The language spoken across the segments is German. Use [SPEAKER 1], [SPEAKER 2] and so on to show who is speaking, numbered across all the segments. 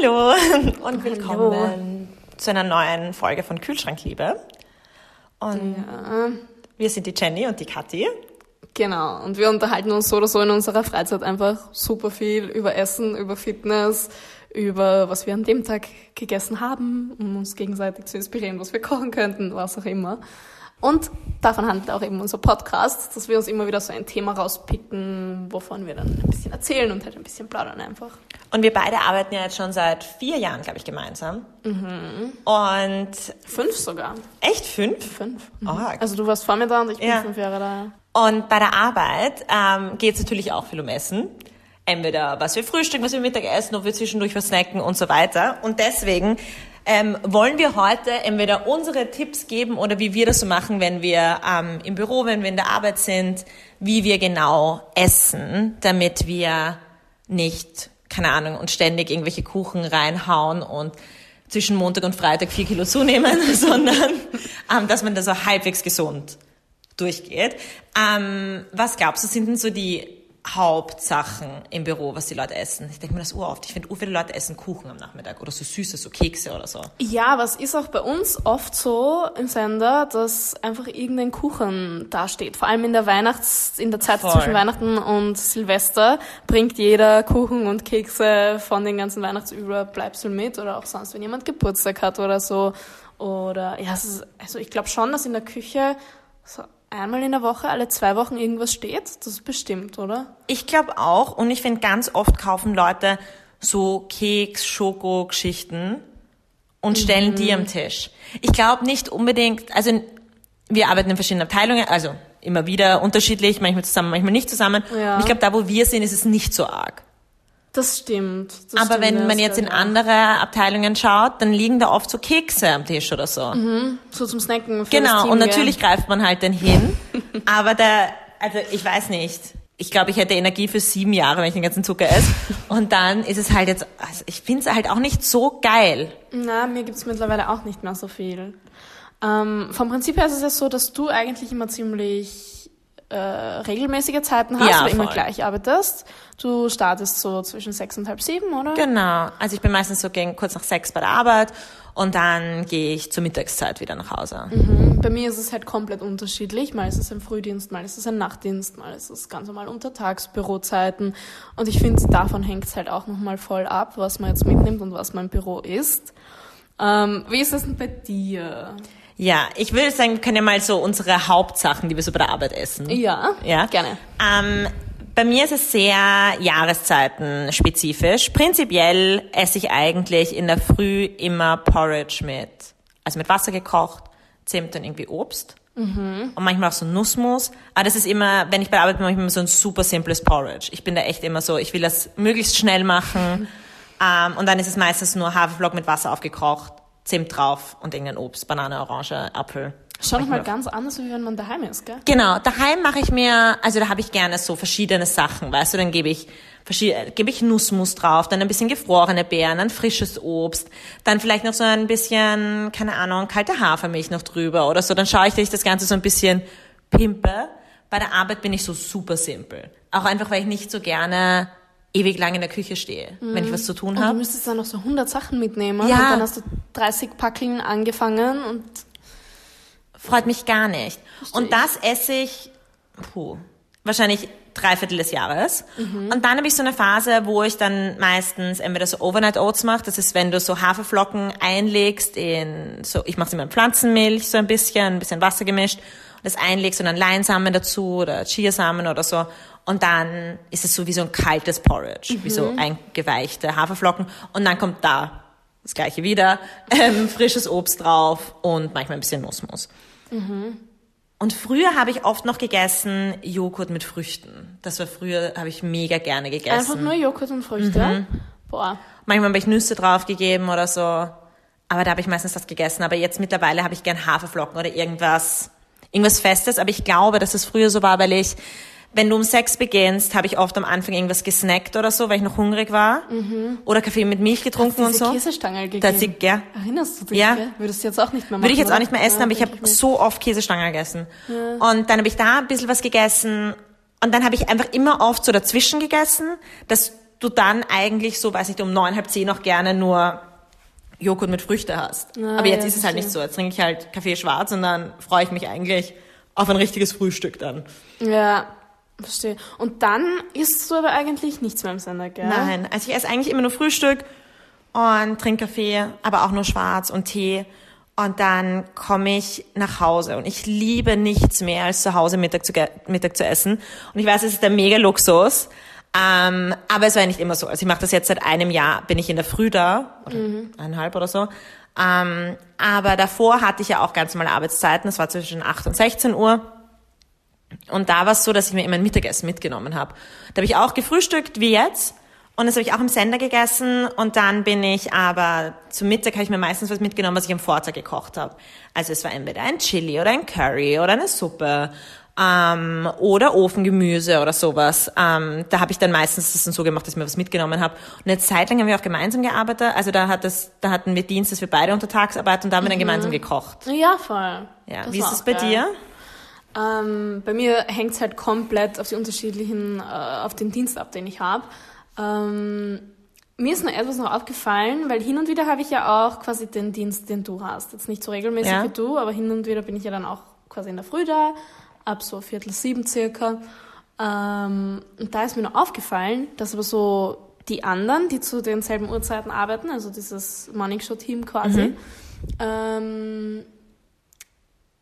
[SPEAKER 1] Hallo und willkommen zu einer neuen Folge von Kühlschrankliebe. Und
[SPEAKER 2] Ja,
[SPEAKER 1] wir sind die Jenny und die Kathi.
[SPEAKER 2] genau. Und wir unterhalten uns so oder so in unserer Freizeit einfach super viel über Essen, über Fitness, über was wir an dem Tag gegessen haben, um uns gegenseitig zu inspirieren, was wir kochen könnten, was auch immer. Und davon handelt auch eben unser Podcast, dass wir uns immer wieder so ein Thema rauspicken, wovon wir dann ein bisschen erzählen und halt ein bisschen plaudern einfach.
[SPEAKER 1] Und wir beide arbeiten ja jetzt schon seit vier Jahren, glaube ich, gemeinsam. Und
[SPEAKER 2] Fünf sogar.
[SPEAKER 1] echt fünf?
[SPEAKER 2] Fünf.
[SPEAKER 1] Arg.
[SPEAKER 2] Also du warst vor mir da und ich bin
[SPEAKER 1] Ja.
[SPEAKER 2] fünf Jahre da.
[SPEAKER 1] Und bei der Arbeit ähm, geht es natürlich auch viel um Essen. Entweder was wir frühstücken, was wir Mittag essen, ob wir zwischendurch was snacken und so weiter. Und deswegen ähm, wollen wir heute entweder unsere Tipps geben oder wie wir das so machen, wenn wir ähm, im Büro, wenn wir in der Arbeit sind, wie wir genau essen, damit wir nicht, keine Ahnung, uns ständig irgendwelche Kuchen reinhauen und zwischen Montag und Freitag vier Kilo zunehmen, sondern ähm, dass man da so halbwegs gesund durchgeht. Ähm, was glaubst du, sind denn so die Hauptsachen im Büro, was die Leute essen? Ich denke mir das uroft. Ich finde, viele Leute essen Kuchen am Nachmittag oder so Süßes, so Kekse oder so.
[SPEAKER 2] Ja, es ist auch bei uns oft so im Sender, dass einfach irgendein Kuchen dasteht. Vor allem in der Weihnachts-, in der Zeit
[SPEAKER 1] Voll.
[SPEAKER 2] zwischen Weihnachten und Silvester bringt jeder Kuchen und Kekse von den ganzen Weihnachtsüberbleibseln mit oder auch sonst, wenn jemand Geburtstag hat oder so. Oder, ja, es ist, also ich glaube schon, dass in der Küche so einmal in der Woche, alle zwei Wochen irgendwas steht. Das ist bestimmt, oder?
[SPEAKER 1] Ich glaube auch und ich finde, ganz oft kaufen Leute so Keks, Schoko-Geschichten und stellen die am Tisch. Ich glaube nicht unbedingt, also wir arbeiten in verschiedenen Abteilungen, also immer wieder unterschiedlich, manchmal zusammen, manchmal nicht zusammen.
[SPEAKER 2] Ja.
[SPEAKER 1] Und ich glaube, da wo wir sind, ist es nicht so arg.
[SPEAKER 2] Das stimmt. Das
[SPEAKER 1] Aber
[SPEAKER 2] stimmt,
[SPEAKER 1] wenn man jetzt in andere Abteilungen schaut, dann liegen da oft so Kekse am Tisch oder so.
[SPEAKER 2] So zum Snacken.
[SPEAKER 1] Genau,
[SPEAKER 2] Team,
[SPEAKER 1] und natürlich greift man halt dann hin. aber da, also ich weiß nicht. Ich glaube, ich hätte Energie für sieben Jahre, wenn ich den ganzen Zucker esse. Und dann ist es halt jetzt, also ich finde es halt auch nicht so geil.
[SPEAKER 2] Na, mir gibt's mittlerweile auch nicht mehr so viel. Ähm, vom Prinzip her ist es ja so, dass du eigentlich immer ziemlich äh, regelmäßige Zeiten hast,
[SPEAKER 1] Ja,
[SPEAKER 2] aber immer
[SPEAKER 1] voll.
[SPEAKER 2] gleich arbeitest. Du startest so zwischen sechs und halb sieben, oder?
[SPEAKER 1] Genau. Also ich bin meistens so gegen kurz nach sechs bei der Arbeit und dann gehe ich zur Mittagszeit wieder nach Hause.
[SPEAKER 2] Mhm. Bei mir ist es halt komplett unterschiedlich. Mal ist es ein Frühdienst, mal ist es ein Nachtdienst, mal ist es ganz normal Untertagsbürozeiten. Und ich finde, davon hängt's halt auch nochmal voll ab, was man jetzt mitnimmt und was man im Büro isst. Ähm, wie ist das denn bei dir?
[SPEAKER 1] Ja, ich würde sagen, wir können ja mal so unsere Hauptsachen, die wir so bei der Arbeit essen.
[SPEAKER 2] Ja,
[SPEAKER 1] Ja?
[SPEAKER 2] gerne.
[SPEAKER 1] Ähm, bei mir ist es sehr jahreszeitenspezifisch. Prinzipiell esse ich eigentlich in der Früh immer Porridge mit, also mit Wasser gekocht, Zimt und irgendwie Obst. Und manchmal auch so Nussmus. Aber das ist immer, wenn ich bei der Arbeit bin, mache ich immer so ein super simples Porridge. Ich bin da echt immer so, ich will das möglichst schnell machen. ähm, und dann ist es meistens nur Haferflock mit Wasser aufgekocht, Zimt drauf und irgendein Obst, Banane, Orange, Apfel.
[SPEAKER 2] Schon
[SPEAKER 1] Manchmal
[SPEAKER 2] mal ganz anders, wie wenn man daheim ist, gell?
[SPEAKER 1] Genau, daheim mache ich mir, also da habe ich gerne so verschiedene Sachen, weißt du, dann gebe ich gebe ich Nussmus drauf, dann ein bisschen gefrorene Beeren, dann frisches Obst, dann vielleicht noch so ein bisschen, keine Ahnung, kalte Hafermilch noch drüber oder so, dann schaue ich, dass ich das Ganze so ein bisschen pimpe. Bei der Arbeit bin ich so super simpel. Auch einfach, weil ich nicht so gerne ewig lang in der Küche stehe, wenn ich was zu tun
[SPEAKER 2] Und du
[SPEAKER 1] habe.
[SPEAKER 2] müsstest dann noch so 100 Sachen mitnehmen
[SPEAKER 1] Ja.
[SPEAKER 2] und dann hast du 30 Packeln angefangen und
[SPEAKER 1] Freut mich gar nicht. Und
[SPEAKER 2] ich.
[SPEAKER 1] das esse ich, puh, wahrscheinlich drei Viertel des Jahres. Und dann habe ich so eine Phase, wo ich dann meistens entweder so Overnight Oats mache. Das ist, wenn du so Haferflocken einlegst in, so, ich mache es immer in Pflanzenmilch, so ein bisschen, ein bisschen Wasser gemischt. Und das einlegst und dann Leinsamen dazu oder Chiasamen oder so. Und dann ist es so wie so ein kaltes Porridge, wie so eingeweichte Haferflocken. Und dann kommt da das gleiche wieder, ähm, frisches Obst drauf und manchmal ein bisschen Nussmus. Und früher habe ich oft noch gegessen Joghurt mit Früchten. Das war früher, habe ich mega gerne gegessen.
[SPEAKER 2] einfach nur Joghurt und Früchte.
[SPEAKER 1] Mhm.
[SPEAKER 2] Boah.
[SPEAKER 1] Manchmal habe ich Nüsse draufgegeben oder so. Aber da habe ich meistens das gegessen. Aber jetzt mittlerweile habe ich gern Haferflocken oder irgendwas, irgendwas Festes. Aber ich glaube, dass es früher so war, weil ich, wenn du um sechs beginnst, habe ich oft am Anfang irgendwas gesnackt oder so, weil ich noch hungrig war. Oder Kaffee mit Milch getrunken und so.
[SPEAKER 2] Käsestange gegeben.
[SPEAKER 1] Das ja.
[SPEAKER 2] Erinnerst du dich?
[SPEAKER 1] Ja.
[SPEAKER 2] Gell? Würdest du jetzt auch nicht mehr machen?
[SPEAKER 1] Würde ich jetzt auch nicht mehr essen,
[SPEAKER 2] Ja,
[SPEAKER 1] aber ich habe so oft Käsestangen gegessen. Und dann habe ich da ein bisschen was gegessen und dann habe ich einfach immer oft so dazwischen gegessen, dass du dann eigentlich so, weiß nicht, um neun, halb zehn auch gerne nur Joghurt mit Früchte hast.
[SPEAKER 2] Ah,
[SPEAKER 1] Aber jetzt
[SPEAKER 2] ja,
[SPEAKER 1] ist es halt nicht so. Jetzt trinke ich halt Kaffee schwarz und dann freue ich mich eigentlich auf ein richtiges Frühstück dann.
[SPEAKER 2] Ja, verstehe. Und dann isst du aber eigentlich nichts mehr im Sender, gell?
[SPEAKER 1] Nein, also ich esse eigentlich immer nur Frühstück und trinke Kaffee, aber auch nur schwarz und Tee. Und dann komme ich nach Hause und ich liebe nichts mehr als zu Hause Mittag zu, Mittag zu essen. Und ich weiß, es ist der mega Luxus, ähm, aber es war nicht immer so. Also ich mache das jetzt seit einem Jahr, bin ich in der Früh da, oder eineinhalb oder so. Ähm, aber davor hatte ich ja auch ganz normale Arbeitszeiten, das war zwischen 8 und 16 Uhr. Und da war es so, dass ich mir immer ein Mittagessen mitgenommen habe. Da habe ich auch gefrühstückt, wie jetzt. Und das habe ich auch im Sender gegessen. Und dann bin ich aber zum Mittag habe ich mir meistens was mitgenommen, was ich am Vortag gekocht habe. Also es war entweder ein Chili oder ein Curry oder eine Suppe ähm, oder Ofengemüse oder sowas. Ähm, da habe ich dann meistens das dann so gemacht, dass ich mir was mitgenommen habe. Und eine Zeit lang haben wir auch gemeinsam gearbeitet. Also da hat das, da hatten wir Dienst, dass wir beide untertags arbeiten und da haben wir dann gemeinsam gekocht.
[SPEAKER 2] Ja, voll.
[SPEAKER 1] Ja.
[SPEAKER 2] Das
[SPEAKER 1] Wie ist es bei
[SPEAKER 2] geil.
[SPEAKER 1] dir?
[SPEAKER 2] Ähm, bei mir hängt es halt komplett auf die unterschiedlichen, äh, auf den Dienst ab, den ich habe. Ähm, mir ist noch etwas noch aufgefallen, weil hin und wieder habe ich ja auch quasi den Dienst, den du hast. Jetzt nicht so regelmäßig
[SPEAKER 1] Ja.
[SPEAKER 2] wie du, aber hin und wieder bin ich ja dann auch quasi in der Früh da, ab so Viertel sieben circa. Ähm, und da ist mir noch aufgefallen, dass aber so die anderen, die zu denselben Uhrzeiten arbeiten, also dieses Morning Show Team quasi, ähm,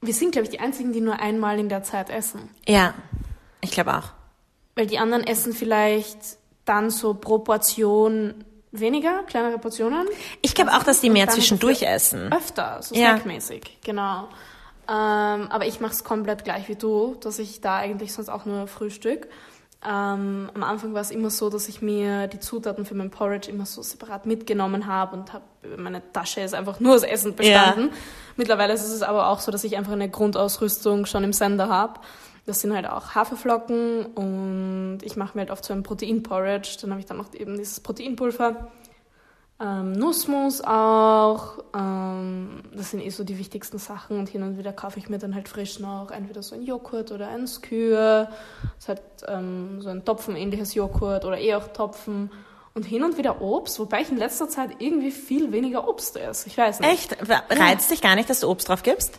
[SPEAKER 2] wir sind, glaube ich, die einzigen, die nur einmal in der Zeit essen.
[SPEAKER 1] Ja, ich glaube auch.
[SPEAKER 2] Weil die anderen essen vielleicht dann so pro Portion weniger, kleinere Portionen.
[SPEAKER 1] Ich glaube auch, dass die mehr zwischendurch essen.
[SPEAKER 2] Öfter, so
[SPEAKER 1] Ja.
[SPEAKER 2] snackmäßig, genau. Ähm, aber ich mache es komplett gleich wie du, dass ich da eigentlich sonst auch nur Frühstück. Ähm, am Anfang war es immer so, dass ich mir die Zutaten für mein Porridge immer so separat mitgenommen habe und habe meine Tasche ist einfach nur aus Essen bestanden. Mittlerweile ist es aber auch so, dass ich einfach eine Grundausrüstung schon im Sender habe. Das sind halt auch Haferflocken und ich mache mir halt oft so ein Proteinporridge. Dann habe ich dann noch eben dieses Proteinpulver. Ähm, Nussmus auch. Ähm, das sind eh so die wichtigsten Sachen. Und hin und wieder kaufe ich mir dann halt frisch noch entweder so ein Joghurt oder ein Skür. Das ist halt ähm, so ein Topfen-ähnliches Joghurt oder eh auch Topfen. Und hin und wieder Obst, wobei ich in letzter Zeit irgendwie viel weniger Obst esse. Ich weiß nicht.
[SPEAKER 1] Echt? Reizt dich gar nicht, dass du Obst drauf gibst?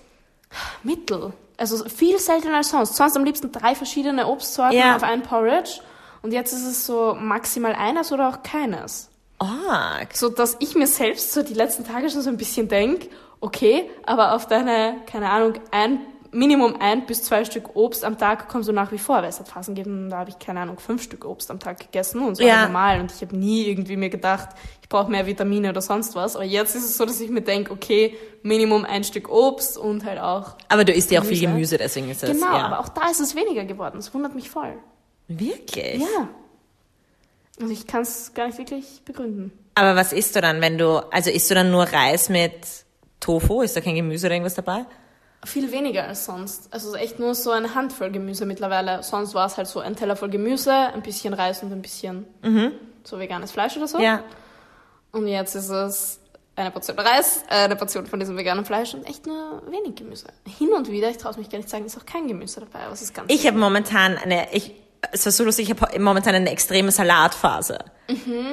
[SPEAKER 2] Mittel. Also viel seltener als sonst. Sonst am liebsten drei verschiedene Obstsorten
[SPEAKER 1] Ja.
[SPEAKER 2] auf ein Porridge. Und jetzt ist es so maximal eines oder auch keines.
[SPEAKER 1] Arg.
[SPEAKER 2] So dass ich mir selbst so die letzten Tage schon so ein bisschen denk, okay, aber auf deine, keine Ahnung, ein, Minimum ein bis zwei Stück Obst am Tag kommst du nach wie vor. Weil es hat Phasen gegeben, da habe ich, keine Ahnung, fünf Stück Obst am Tag gegessen und so
[SPEAKER 1] Ja.
[SPEAKER 2] normal. Und ich habe nie irgendwie mir gedacht, ich brauche mehr Vitamine oder sonst was. Aber jetzt ist es so, dass ich mir denk, okay, Minimum ein Stück Obst und halt auch
[SPEAKER 1] Aber du isst ja auch viel
[SPEAKER 2] Gemüse.
[SPEAKER 1] Gemüse, deswegen ist das.
[SPEAKER 2] Genau,
[SPEAKER 1] ja.
[SPEAKER 2] aber auch da ist es weniger geworden. Das wundert mich voll.
[SPEAKER 1] Wirklich?
[SPEAKER 2] Ja. Also ich kann es gar nicht wirklich begründen.
[SPEAKER 1] Aber was isst du dann, wenn du, also isst du dann nur Reis mit Tofu? Ist da kein Gemüse oder irgendwas dabei?
[SPEAKER 2] Viel weniger als sonst. Also echt nur so eine Handvoll Gemüse mittlerweile. Sonst war es halt so ein Teller voll Gemüse, ein bisschen Reis und ein bisschen so veganes Fleisch oder so.
[SPEAKER 1] Mhm. Ja.
[SPEAKER 2] Und jetzt ist es eine Portion Reis, eine Portion von diesem veganen Fleisch und echt nur wenig Gemüse. Hin und wieder, ich traue es mich gar nicht sagen, ist auch kein Gemüse dabei, aber es ist ganz
[SPEAKER 1] Ich habe momentan eine, ich, es war so lustig, ich habe momentan eine extreme Salatphase.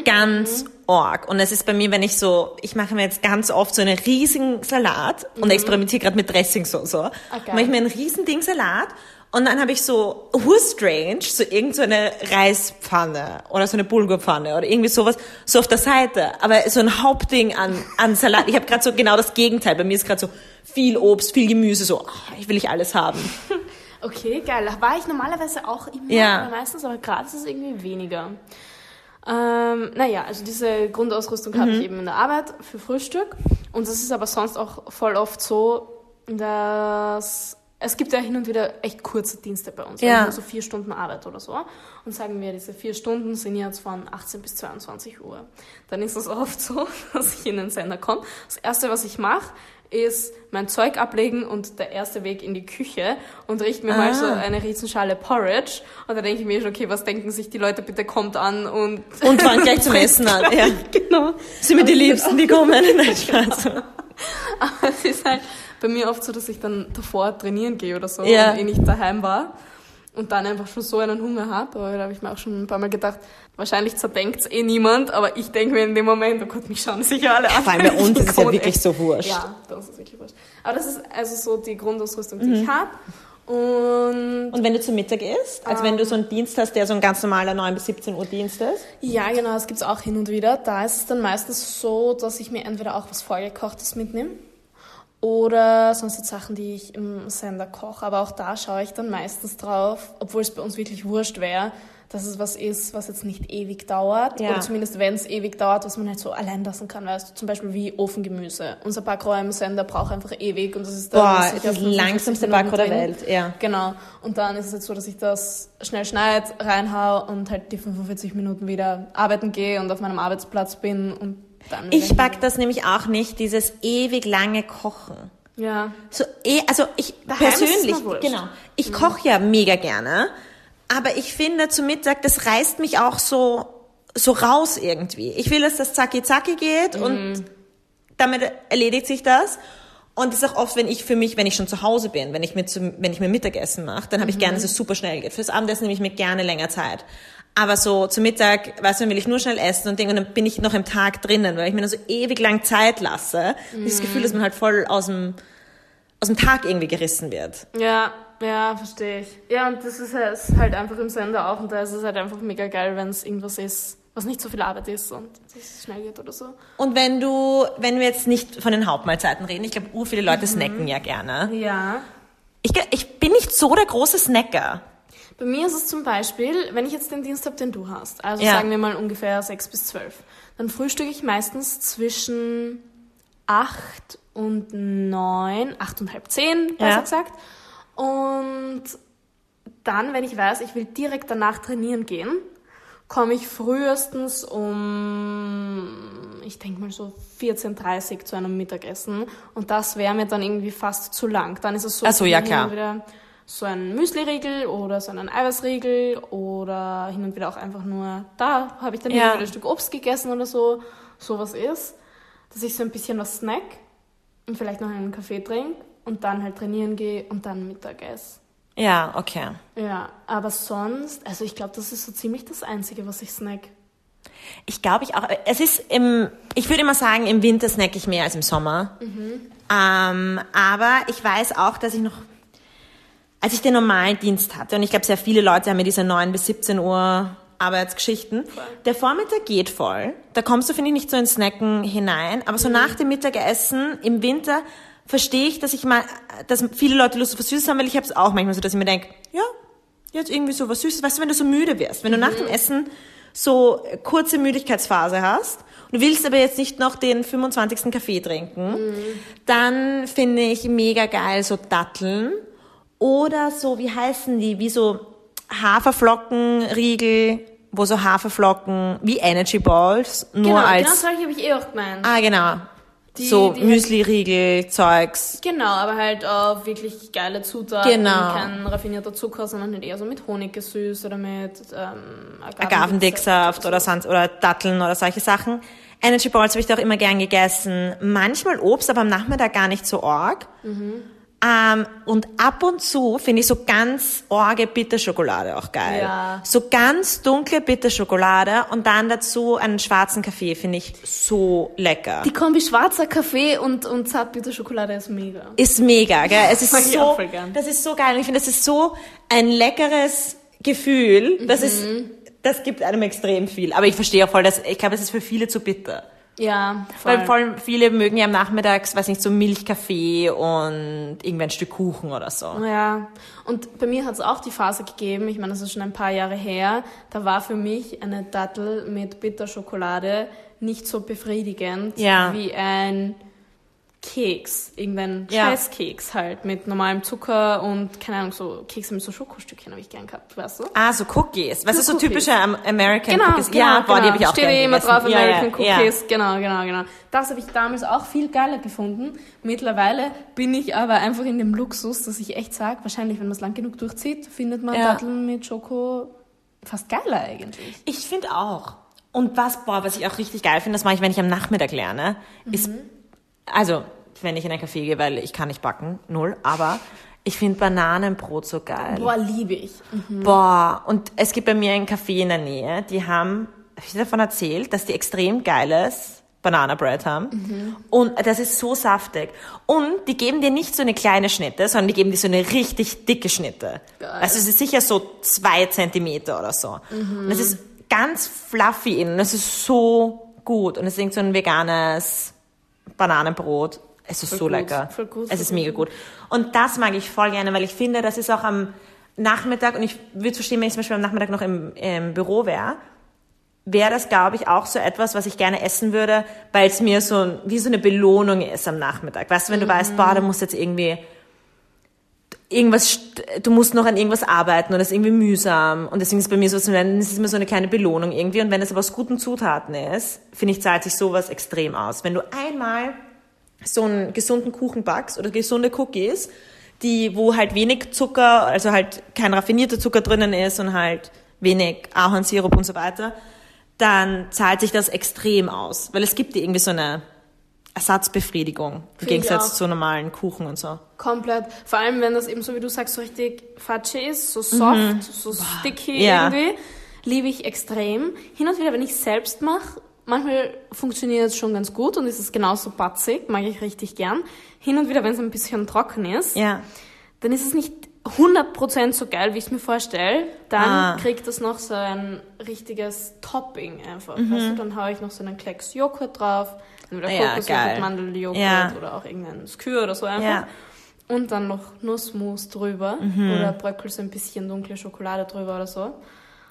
[SPEAKER 1] Ganz arg. Und es ist bei mir, wenn ich so, ich mache mir jetzt ganz oft so einen riesigen Salat und experimentiere gerade mit Dressings und so.
[SPEAKER 2] geil.
[SPEAKER 1] Mache ich mir einen riesen Ding Salat und dann habe ich so, who strange, so irgend so eine Reispfanne oder so eine Bulgurpfanne oder irgendwie sowas, so auf der Seite. Aber so ein Hauptding an, an Salat. Ich habe gerade so genau das Gegenteil. Bei mir ist gerade so viel Obst, viel Gemüse, so, ah, ich will ich alles haben.
[SPEAKER 2] Okay, geil. War ich normalerweise auch immer,
[SPEAKER 1] Ja.
[SPEAKER 2] meistens, aber gerade ist es irgendwie weniger. Ähm, naja, also diese Grundausrüstung habe ich eben in der Arbeit für Frühstück. Und es ist aber sonst auch voll oft so, dass es gibt ja hin und wieder echt kurze Dienste bei uns.
[SPEAKER 1] Ja.
[SPEAKER 2] Also nur so vier Stunden Arbeit oder so. Und sagen wir, diese vier Stunden sind jetzt von 18 bis 22 Uhr. Dann ist es oft so, dass ich in den Sender komme. Das Erste, was ich mache, ist mein Zeug ablegen und der erste Weg in die Küche und richte mir mal so eine Riesenschale Porridge. Und da denke ich mir schon, okay, was denken sich die Leute, bitte kommt an und...
[SPEAKER 1] Und fangen gleich zum Essen an. Ja.
[SPEAKER 2] genau.
[SPEAKER 1] Sind mir die Liebsten, die kommen. Nein, Spaß.
[SPEAKER 2] Aber es ist halt bei mir oft so, dass ich dann davor trainieren gehe oder so
[SPEAKER 1] Ja.
[SPEAKER 2] und eh nicht daheim war. Und dann einfach schon so einen Hunger habe. Aber da habe ich mir auch schon ein paar Mal gedacht, wahrscheinlich zerdenkt es eh niemand, aber ich denke mir in dem Moment, oh Gott, mich schauen sicher alle an.
[SPEAKER 1] Vor allem bei uns ist es ja wirklich so wurscht.
[SPEAKER 2] Ja, bei uns ist es wirklich wurscht. Aber das ist also so die Grundausrüstung, die ich habe. Und
[SPEAKER 1] Und wenn du zu Mittag isst, also wenn du so einen Dienst hast, der so ein ganz normaler 9 bis 17 Uhr Dienst ist,
[SPEAKER 2] ja, genau, das gibt's auch hin und wieder. Da ist es dann meistens so, dass ich mir entweder auch was Vorgekochtes mitnehme oder sonst die Sachen, die ich im Sender koche. Aber auch da schaue ich dann meistens drauf, obwohl es bei uns wirklich wurscht wäre, dass es was ist, was jetzt nicht ewig dauert.
[SPEAKER 1] Ja.
[SPEAKER 2] Oder zumindest, wenn es ewig dauert, was man halt so allein lassen kann. Weißt du, zum Beispiel wie Ofengemüse. Unser Backrohr im Sender braucht einfach ewig und das ist dann
[SPEAKER 1] boah, das
[SPEAKER 2] 55
[SPEAKER 1] langsamste Backrohr der. Welt, ja.
[SPEAKER 2] Genau. Und dann ist es jetzt so, dass ich das schnell schneide, reinhau und halt die 45 Minuten wieder arbeiten gehe und auf meinem Arbeitsplatz bin und dann
[SPEAKER 1] Ich back das nämlich auch nicht, dieses ewig lange Kochen.
[SPEAKER 2] Ja.
[SPEAKER 1] So, eh, also ich
[SPEAKER 2] Daheim
[SPEAKER 1] persönlich, genau. Ich koche ja mega gerne, aber ich finde zu Mittag, das reißt mich auch so, so raus irgendwie. Ich will, dass das zacki zacki geht und damit erledigt sich das. Und das ist auch oft, wenn ich für mich, wenn ich schon zu Hause bin, wenn ich mir, zum, wenn ich mir Mittagessen mache, dann habe ich gerne, dass es super schnell geht. Fürs Abendessen nehme ich mir gerne länger Zeit. Aber so zu Mittag, weißt du, will ich nur schnell essen und Ding, und dann bin ich noch im Tag drinnen, weil ich mir dann so ewig lang Zeit lasse. Und das Gefühl, dass man halt voll aus dem, aus dem Tag irgendwie gerissen wird.
[SPEAKER 2] Ja, ja, verstehe ich. Ja, und das ist halt- einfach im Sender auch und da ist es halt einfach mega geil, wenn es irgendwas ist, was nicht so viel Arbeit ist und das schnell geht oder so.
[SPEAKER 1] Und wenn du, wenn wir jetzt nicht von den Hauptmahlzeiten reden, ich glaube, ur viele Leute snacken ja gerne.
[SPEAKER 2] Ja.
[SPEAKER 1] Ich, ich bin nicht so der große Snacker.
[SPEAKER 2] Bei mir ist es zum Beispiel, wenn ich jetzt den Dienst habe, den du hast, also
[SPEAKER 1] Ja.
[SPEAKER 2] sagen wir mal ungefähr sechs bis zwölf, dann frühstücke ich meistens zwischen acht und neun, acht und halb zehn, besser
[SPEAKER 1] Ja.
[SPEAKER 2] gesagt. Und dann, wenn ich weiß, ich will direkt danach trainieren gehen, komme ich frühestens um, ich denke mal so 14.30 Uhr zu einem Mittagessen. Und das wäre mir dann irgendwie fast zu lang. Dann ist es so,
[SPEAKER 1] so, ja, klar.
[SPEAKER 2] wieder so einen Müsli-Riegel oder so einen Eiweißriegel oder hin und wieder auch einfach nur, da habe ich dann
[SPEAKER 1] Ja.
[SPEAKER 2] ein Stück Obst gegessen oder so, sowas ist. Dass ich so ein bisschen was snack und vielleicht noch einen Kaffee trinke und dann halt trainieren gehe und dann Mittag esse.
[SPEAKER 1] Ja, okay.
[SPEAKER 2] Ja, aber sonst, also ich glaube, das ist so ziemlich das Einzige, was ich snack.
[SPEAKER 1] Ich glaube ich auch. Es ist im, ich würde immer sagen, im Winter snack ich mehr als im Sommer. Ähm, aber ich weiß auch, dass ich noch, als ich den normalen Dienst hatte, und ich glaube, sehr viele Leute haben ja diese 9 bis 17 Uhr Arbeitsgeschichten, der Vormittag geht voll. Da kommst du, finde ich, nicht so ins Snacken hinein. Aber so nach dem Mittagessen im Winter verstehe ich, dass ich mal, dass viele Leute Lust auf was Süßes haben, weil ich habe es auch manchmal so, dass ich mir denke, ja, jetzt irgendwie so was Süßes. Weißt du, wenn du so müde wirst, wenn du nach dem Essen so kurze Müdigkeitsphase hast und du willst aber jetzt nicht noch den 25. Kaffee trinken, dann finde ich mega geil so Datteln oder so, wie heißen die, wie so Haferflockenriegel, wo so Haferflocken wie Energy Balls, nur
[SPEAKER 2] genau,
[SPEAKER 1] als
[SPEAKER 2] genau solche habe ich eh auch gemeint.
[SPEAKER 1] Ah, genau.
[SPEAKER 2] Die-
[SPEAKER 1] so
[SPEAKER 2] die
[SPEAKER 1] Müsli-Riegel, Zeugs.
[SPEAKER 2] Genau, aber halt auf wirklich geile Zutaten.
[SPEAKER 1] Genau.
[SPEAKER 2] Kein raffinierter Zucker, sondern halt eher so mit Honig gesüßt oder mit ähm,
[SPEAKER 1] Agavendicksaft oder, sonst, oder Datteln oder solche Sachen. Energy Balls habe ich doch immer gern gegessen. Manchmal Obst, aber am Nachmittag gar nicht so arg. Ähm, und ab und zu finde ich so ganz orge Bitterschokolade auch geil.
[SPEAKER 2] Ja.
[SPEAKER 1] So ganz dunkle Bitterschokolade und dann dazu einen schwarzen Kaffee finde ich so lecker.
[SPEAKER 2] Die Kombi schwarzer Kaffee und, und Zartbitterschokolade ist mega.
[SPEAKER 1] ist mega, gell? Es ist so, das ist so geil. Und ich finde, das ist so ein leckeres Gefühl. Das ist,
[SPEAKER 2] Mhm.
[SPEAKER 1] das gibt einem extrem viel. Aber ich verstehe auch voll, dass, ich glaube, es ist für viele zu bitter.
[SPEAKER 2] Ja, voll.
[SPEAKER 1] Weil vor allem viele mögen ja am Nachmittags, weiß nicht, so Milchkaffee und irgendwie ein Stück Kuchen oder so.
[SPEAKER 2] Ja, und bei mir hat es auch die Phase gegeben, ich meine, das ist schon ein paar Jahre her, da war für mich eine Dattel mit Bitterschokolade nicht so befriedigend
[SPEAKER 1] Ja.
[SPEAKER 2] wie ein Keks, irgendein
[SPEAKER 1] Ja.
[SPEAKER 2] Scheißkeks halt mit normalem Zucker und keine Ahnung, so Kekse mit so Schokostückchen habe ich gern gehabt, weißt du?
[SPEAKER 1] Ah, so Cookies. Was ist so typische Am- American
[SPEAKER 2] Genau,
[SPEAKER 1] Cookies?
[SPEAKER 2] genau,
[SPEAKER 1] ja, boah, die
[SPEAKER 2] genau.
[SPEAKER 1] habe ich auch
[SPEAKER 2] Steht eh immer
[SPEAKER 1] gegessen.
[SPEAKER 2] drauf,
[SPEAKER 1] ja,
[SPEAKER 2] American
[SPEAKER 1] ja,
[SPEAKER 2] Cookies, genau, genau, genau. Das habe ich damals auch viel geiler gefunden. Mittlerweile bin ich aber einfach in dem Luxus, dass ich echt sage, wahrscheinlich, wenn man es lang genug durchzieht, findet man
[SPEAKER 1] Ja.
[SPEAKER 2] Datteln mit Schoko fast geiler eigentlich.
[SPEAKER 1] Ich finde auch. Und was, boah, was ich auch richtig geil finde, das mache ich, wenn ich am Nachmittag lerne, ist, also, wenn ich in ein Café gehe, weil ich kann nicht backen, null, aber Ich finde Bananenbrot so geil.
[SPEAKER 2] Boah, liebe ich.
[SPEAKER 1] Boah, und es gibt bei mir ein Café in der Nähe, die haben, hab ich davon erzählt, dass die extrem geiles Bananabread haben. Und das ist so saftig. Und die geben dir nicht so eine kleine Schnitte, sondern die geben dir so eine richtig dicke Schnitte.
[SPEAKER 2] Geil.
[SPEAKER 1] Also es ist sicher so zwei Zentimeter oder so. Und es ist ganz fluffy innen. Es ist so gut. Und es ist so ein veganes Bananenbrot. Es ist
[SPEAKER 2] Voll
[SPEAKER 1] so
[SPEAKER 2] gut,
[SPEAKER 1] lecker.
[SPEAKER 2] voll gut,
[SPEAKER 1] es ist mega gut. Und das mag ich voll gerne, weil ich finde, das ist auch am Nachmittag, und ich würde verstehen, wenn ich zum Beispiel am Nachmittag noch im, im Büro wäre, wäre das, glaube ich, auch so etwas, was ich gerne essen würde, weil es mir so wie so eine Belohnung ist am Nachmittag. Weißt du, wenn du weißt, boah, da musst jetzt irgendwie irgendwas, du musst noch an irgendwas arbeiten oder das ist irgendwie mühsam und deswegen ist bei mir so, dann ist es immer so eine kleine Belohnung irgendwie und wenn es aber aus guten Zutaten ist, finde ich, zahlt sich sowas extrem aus. Wenn du einmal so einen gesunden Kuchen backst oder gesunde Cookies, die, wo halt wenig Zucker, also halt kein raffinierter Zucker drinnen ist und halt wenig Ahornsirup und so weiter, dann zahlt sich das extrem aus. Weil es gibt dir irgendwie so eine Ersatzbefriedigung im Gegensatz zu normalen Kuchen und so.
[SPEAKER 2] Komplett. Vor allem, wenn das eben so, wie du sagst, so richtig fatsche ist, so soft, so sticky
[SPEAKER 1] Ja.
[SPEAKER 2] irgendwie, liebe ich extrem. Hin und wieder, wenn ich selbst mache, manchmal funktioniert es schon ganz gut und ist es genauso batzig, mag ich richtig gern. Hin und wieder, wenn es ein bisschen trocken ist,
[SPEAKER 1] Ja.
[SPEAKER 2] dann ist es nicht 100% so geil, wie ich es mir vorstelle. Dann
[SPEAKER 1] Ah.
[SPEAKER 2] kriegt das noch so ein richtiges Topping einfach.
[SPEAKER 1] Mhm.
[SPEAKER 2] Du, dann haue ich noch so einen Klecks Joghurt drauf, entweder
[SPEAKER 1] Ja,
[SPEAKER 2] Kokosjoghurt,
[SPEAKER 1] geil.
[SPEAKER 2] Mandeljoghurt
[SPEAKER 1] Ja.
[SPEAKER 2] oder auch irgendein Skür oder so einfach.
[SPEAKER 1] Ja.
[SPEAKER 2] Und dann noch Nussmus drüber
[SPEAKER 1] Mhm.
[SPEAKER 2] oder bröckelst ein bisschen dunkle Schokolade drüber oder so.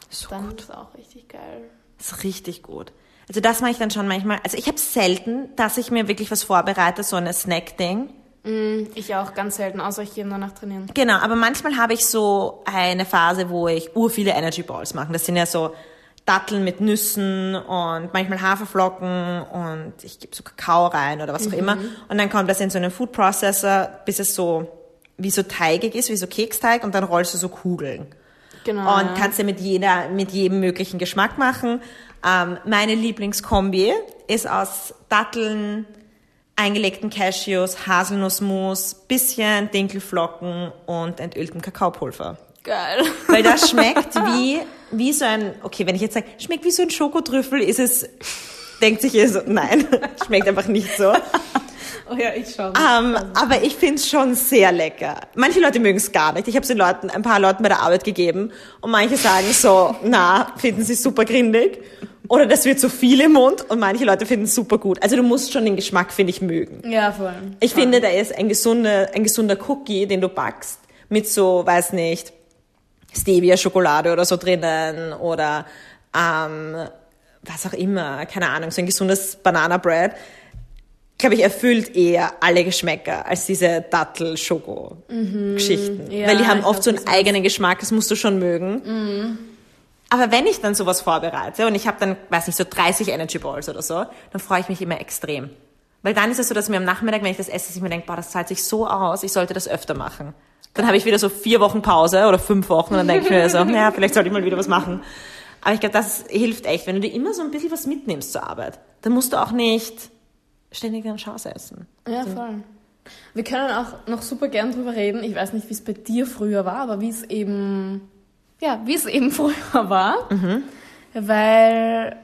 [SPEAKER 1] So
[SPEAKER 2] dann
[SPEAKER 1] gut.
[SPEAKER 2] ist auch richtig geil.
[SPEAKER 1] Das ist richtig gut. Also das mache ich dann schon manchmal. Also ich habe selten, dass ich mir wirklich was vorbereite, so eine Snack-Ding.
[SPEAKER 2] Mm, ich auch ganz selten, außer ich gehe danach trainieren.
[SPEAKER 1] Genau, aber manchmal habe ich so eine Phase, wo ich ur viele Energy Balls mache. Das sind ja so Datteln mit Nüssen und manchmal Haferflocken und ich gebe so Kakao rein oder was auch immer. Und dann kommt das in so einen Food Processor, bis es so wie so teigig ist, wie so Keksteig und dann rollst du so Kugeln.
[SPEAKER 2] Genau.
[SPEAKER 1] Und kannst du mit jeder, mit jedem möglichen Geschmack machen. Ähm, meine Lieblingskombi ist aus Datteln, eingelegten Cashews, Haselnussmus, bisschen Dinkelflocken und entöltem Kakaopulver.
[SPEAKER 2] geil.
[SPEAKER 1] Weil das schmeckt wie, wie so ein, okay, wenn ich jetzt sage, schmeckt wie so ein Schokotrüffel, ist es, denkt sich ihr so, nein, schmeckt einfach nicht so.
[SPEAKER 2] oh ja, ich schon.
[SPEAKER 1] Ähm, aber ich find's schon sehr lecker. Manche Leute mögen es gar nicht. Ich habe es den Leuten, ein paar Leuten bei der Arbeit gegeben und manche sagen so, na, finden sie super grindig. Oder das wird zu viel im Mund und manche Leute finden es super gut. Also du musst schon den Geschmack, finde ich, mögen.
[SPEAKER 2] ja, voll.
[SPEAKER 1] Ich finde, da ist ein gesunder, ein gesunder Cookie, den du backst, mit so, weiß nicht, Stevia-Schokolade oder so drinnen oder ähm, was auch immer, keine Ahnung, so ein gesundes Banana-Bread, glaube ich, erfüllt eher alle Geschmäcker als diese Dattel-Schoko-Geschichten.
[SPEAKER 2] Ja,
[SPEAKER 1] Weil die haben oft so einen eigenen Geschmack, das musst du schon mögen. Aber wenn ich dann sowas vorbereite und ich habe dann, weiß nicht, so 30 Energy Balls oder so, dann freue ich mich immer extrem. Weil dann ist es so, dass mir am Nachmittag, wenn ich das esse, ich mir denke, boah, das zahlt sich so aus, ich sollte das öfter machen. Dann habe ich wieder so vier Wochen Pause oder fünf Wochen und dann denke ich mir so, naja, vielleicht sollte ich mal wieder was machen. Aber ich glaube, das hilft echt, wenn du dir immer so ein bisschen was mitnimmst zur Arbeit. Dann musst du auch nicht ständig den Chance essen.
[SPEAKER 2] Ja, voll. Wir können auch noch super gern drüber reden. Ich weiß nicht, wie es bei dir früher war, aber wie es eben, ja, wie es eben früher war. Weil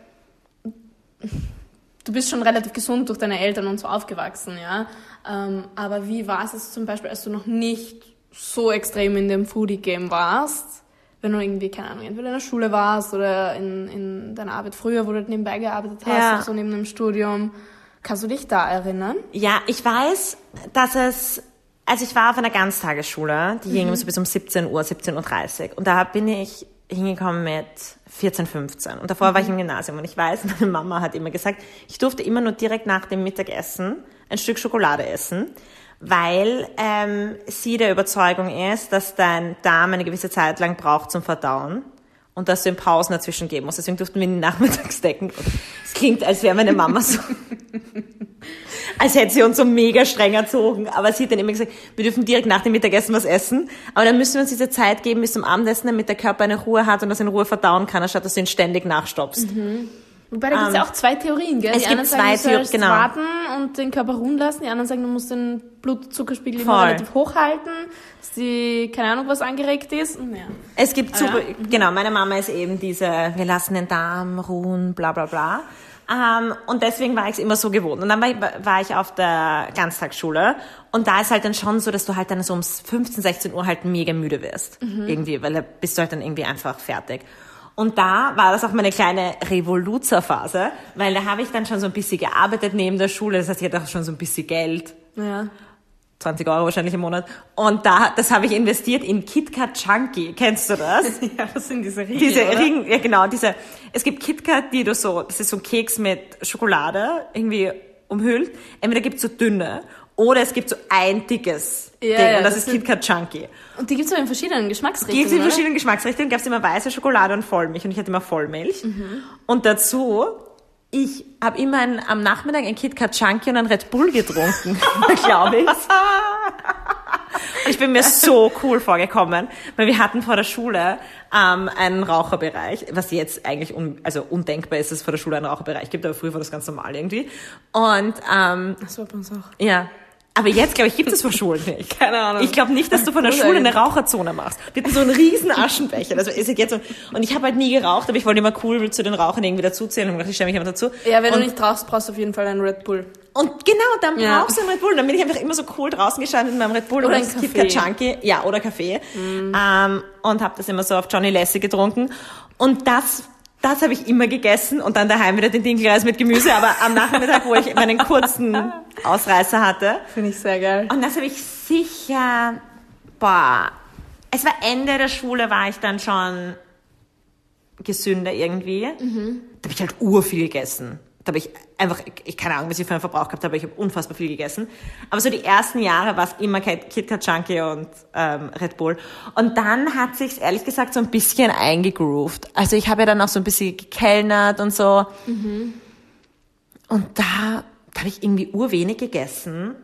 [SPEAKER 2] du bist schon relativ gesund durch deine Eltern und so aufgewachsen, ja. Ähm, aber wie war es jetzt zum Beispiel, als du noch nicht so extrem in dem Foodie-Game warst? Wenn du irgendwie, keine Ahnung, entweder in der Schule warst oder in, in deiner Arbeit früher, wo du nebenbei gearbeitet hast,
[SPEAKER 1] Ja.
[SPEAKER 2] so neben dem Studium. Kannst du dich da erinnern?
[SPEAKER 1] Ja, ich weiß, dass es, also ich war auf einer Ganztagesschule, die ging so bis um 17 Uhr, 17.30 Uhr. Und da bin ich hingekommen mit 14, 15. Und davor war ich im Gymnasium. Und ich weiß, meine Mama hat immer gesagt, ich durfte immer nur direkt nach dem Mittagessen ein Stück Schokolade essen, weil ähm, sie der Überzeugung ist, dass dein Darm eine gewisse Zeit lang braucht zum Verdauen und dass du in Pausen dazwischen geben musst. Deswegen durften wir in die Nachmittagsdecken. Es klingt, als wäre meine Mama so, als hätte sie uns so mega streng erzogen. Aber sie hat dann immer gesagt, wir dürfen direkt nach dem Mittagessen was essen. Aber dann müssen wir uns diese Zeit geben bis zum Abendessen, damit der Körper eine Ruhe hat und das in Ruhe verdauen kann, anstatt dass du ihn ständig nachstopfst.
[SPEAKER 2] Wobei, da gibt es ja auch zwei Theorien, gell?
[SPEAKER 1] Ähm, es
[SPEAKER 2] die
[SPEAKER 1] gibt
[SPEAKER 2] einen
[SPEAKER 1] zwei
[SPEAKER 2] sagen, du
[SPEAKER 1] Theor-
[SPEAKER 2] sollst
[SPEAKER 1] genau.
[SPEAKER 2] warten und den Körper ruhen lassen. Die anderen sagen, du musst den Blutzuckerspiegel immer relativ hoch halten, dass die, keine Ahnung, was angeregt ist. Ja.
[SPEAKER 1] Es gibt super,
[SPEAKER 2] ja?
[SPEAKER 1] genau, meine Mama ist eben diese, wir lassen den Darm ruhen, bla bla bla. Ähm, und deswegen war ich es immer so gewohnt. Und dann war ich, war ich auf der Ganztagsschule und da ist halt dann schon so, dass du halt dann so um 15, 16 Uhr halt mega müde wirst. Irgendwie, weil da bist du halt dann irgendwie einfach fertig. Und da war das auch meine kleine Revoluzerphase, weil da habe ich dann schon so ein bisschen gearbeitet neben der Schule. Das heißt, ich hatte auch schon so ein bisschen Geld.
[SPEAKER 2] Ja.
[SPEAKER 1] 20 Euro wahrscheinlich im Monat. Und da, das habe ich investiert in KitKat Chunky. Kennst du das?
[SPEAKER 2] ja, das sind diese Ringe,
[SPEAKER 1] diese
[SPEAKER 2] oder?
[SPEAKER 1] Ring, ja genau, diese, es gibt KitKat, die du so, das ist so ein Keks mit Schokolade, irgendwie umhüllt. Entweder gibt's so dünne, oder es gibt so ein dickes
[SPEAKER 2] Ja,
[SPEAKER 1] Ding,
[SPEAKER 2] ja,
[SPEAKER 1] und das,
[SPEAKER 2] das
[SPEAKER 1] ist
[SPEAKER 2] sind-
[SPEAKER 1] KitKat Chunky.
[SPEAKER 2] Und die gibt's aber in verschiedenen Geschmacksrichtungen.
[SPEAKER 1] Gibt es in verschiedenen Geschmacksrichtungen, gab's immer weiße Schokolade und Vollmilch und ich hatte immer Vollmilch.
[SPEAKER 2] Mhm.
[SPEAKER 1] Und dazu, ich habe immer ein, am Nachmittag ein KitKat Chunky und ein Red Bull getrunken, glaube ich. Und ich bin mir so cool vorgekommen, weil wir hatten vor der Schule ähm, einen Raucherbereich, was jetzt eigentlich un, also undenkbar ist, dass es vor der Schule einen Raucherbereich gibt, aber früher war das ganz normal irgendwie. Und ähm,
[SPEAKER 2] Das war bei uns auch.
[SPEAKER 1] ja. Aber jetzt, glaube ich, gibt es vor Schulen nicht.
[SPEAKER 2] Keine Ahnung.
[SPEAKER 1] Ich glaube nicht, dass du von der Schule eine. Raucherzone machst. Wir hatten so einen riesen Aschenbecher. Das ist jetzt so. Und ich habe halt nie geraucht, aber ich wollte immer cool zu den Rauchern irgendwie dazuzählen und gedacht, ich stelle mich einfach dazu.
[SPEAKER 2] Ja, wenn
[SPEAKER 1] und,
[SPEAKER 2] du nicht rauchst, brauchst du auf jeden Fall einen Red Bull.
[SPEAKER 1] und genau, dann
[SPEAKER 2] Ja.
[SPEAKER 1] brauchst du einen Red Bull. Dann bin ich einfach immer so cool draußen gestanden mit meinem Red Bull
[SPEAKER 2] Oder
[SPEAKER 1] und
[SPEAKER 2] ein
[SPEAKER 1] KitKat
[SPEAKER 2] Kaffee.
[SPEAKER 1] Chunky. Ja, oder Kaffee. Ähm, und habe das immer so auf Johnny Lassie getrunken. Und das, das habe ich immer gegessen und dann daheim wieder den Dinkelreis mit Gemüse. Aber am Nachmittag, wo ich meinen kurzen Ausreißer hatte,
[SPEAKER 2] Finde ich sehr geil.
[SPEAKER 1] und das habe ich sicher, boah, es war Ende der Schule, war ich dann schon gesünder irgendwie. Da habe ich halt urviel gegessen. Da habe ich einfach, ich keine Ahnung, was ich für einen Verbrauch gehabt habe, aber ich habe unfassbar viel gegessen. Aber so die ersten Jahre war es immer Kit KitKat Chunky und ähm, Red Bull. Und dann hat sich's ehrlich gesagt so ein bisschen eingegroovt. Also ich habe ja dann auch so ein bisschen gekellnert und so. Und da, da habe ich irgendwie urwenig gegessen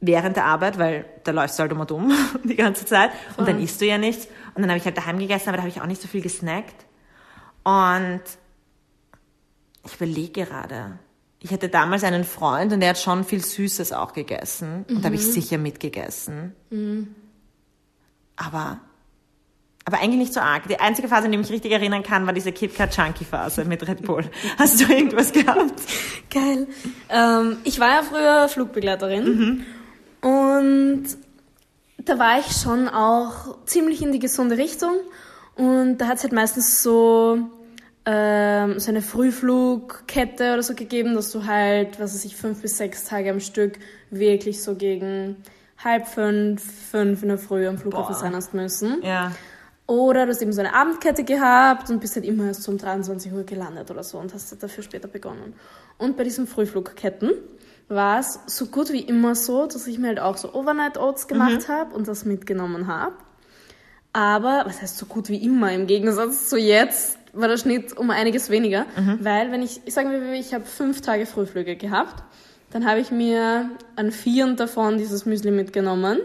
[SPEAKER 1] während der Arbeit, weil da läufst du halt immer dumm die ganze Zeit und dann isst du ja nichts. Und dann habe ich halt daheim gegessen, aber da habe ich auch nicht so viel gesnackt. Und ich überlege gerade. Ich hatte damals einen Freund und der hat schon viel Süßes auch gegessen. Und da habe ich sicher mitgegessen. Aber, aber eigentlich nicht so arg. Die einzige Phase, an die ich mich richtig erinnern kann, war diese KitKat Chunky Phase mit Red Bull. Hast du irgendwas gehabt?
[SPEAKER 2] Geil. Ähm, ich war ja früher Flugbegleiterin und da war ich schon auch ziemlich in die gesunde Richtung und da hat es halt meistens so, ähm, so eine Frühflugkette oder so gegeben, dass du halt, was weiß ich, fünf bis sechs Tage am Stück wirklich so gegen halb fünf, fünf in der Früh am Flughafen
[SPEAKER 1] Boah.
[SPEAKER 2] sein hast müssen.
[SPEAKER 1] Ja.
[SPEAKER 2] Oder du hast eben so eine Abendkette gehabt und bist halt immer erst um 23 Uhr gelandet oder so und hast halt dafür später begonnen. Und bei diesen Frühflugketten war es so gut wie immer so, dass ich mir halt auch so Overnight Oats gemacht habe und das mitgenommen habe. Aber, was heißt so gut wie immer, im Gegensatz zu jetzt war der Schnitt um einiges weniger, weil wenn ich, ich sage mal, ich habe fünf Tage Frühflüge gehabt, dann habe ich mir an vier davon dieses Müsli mitgenommen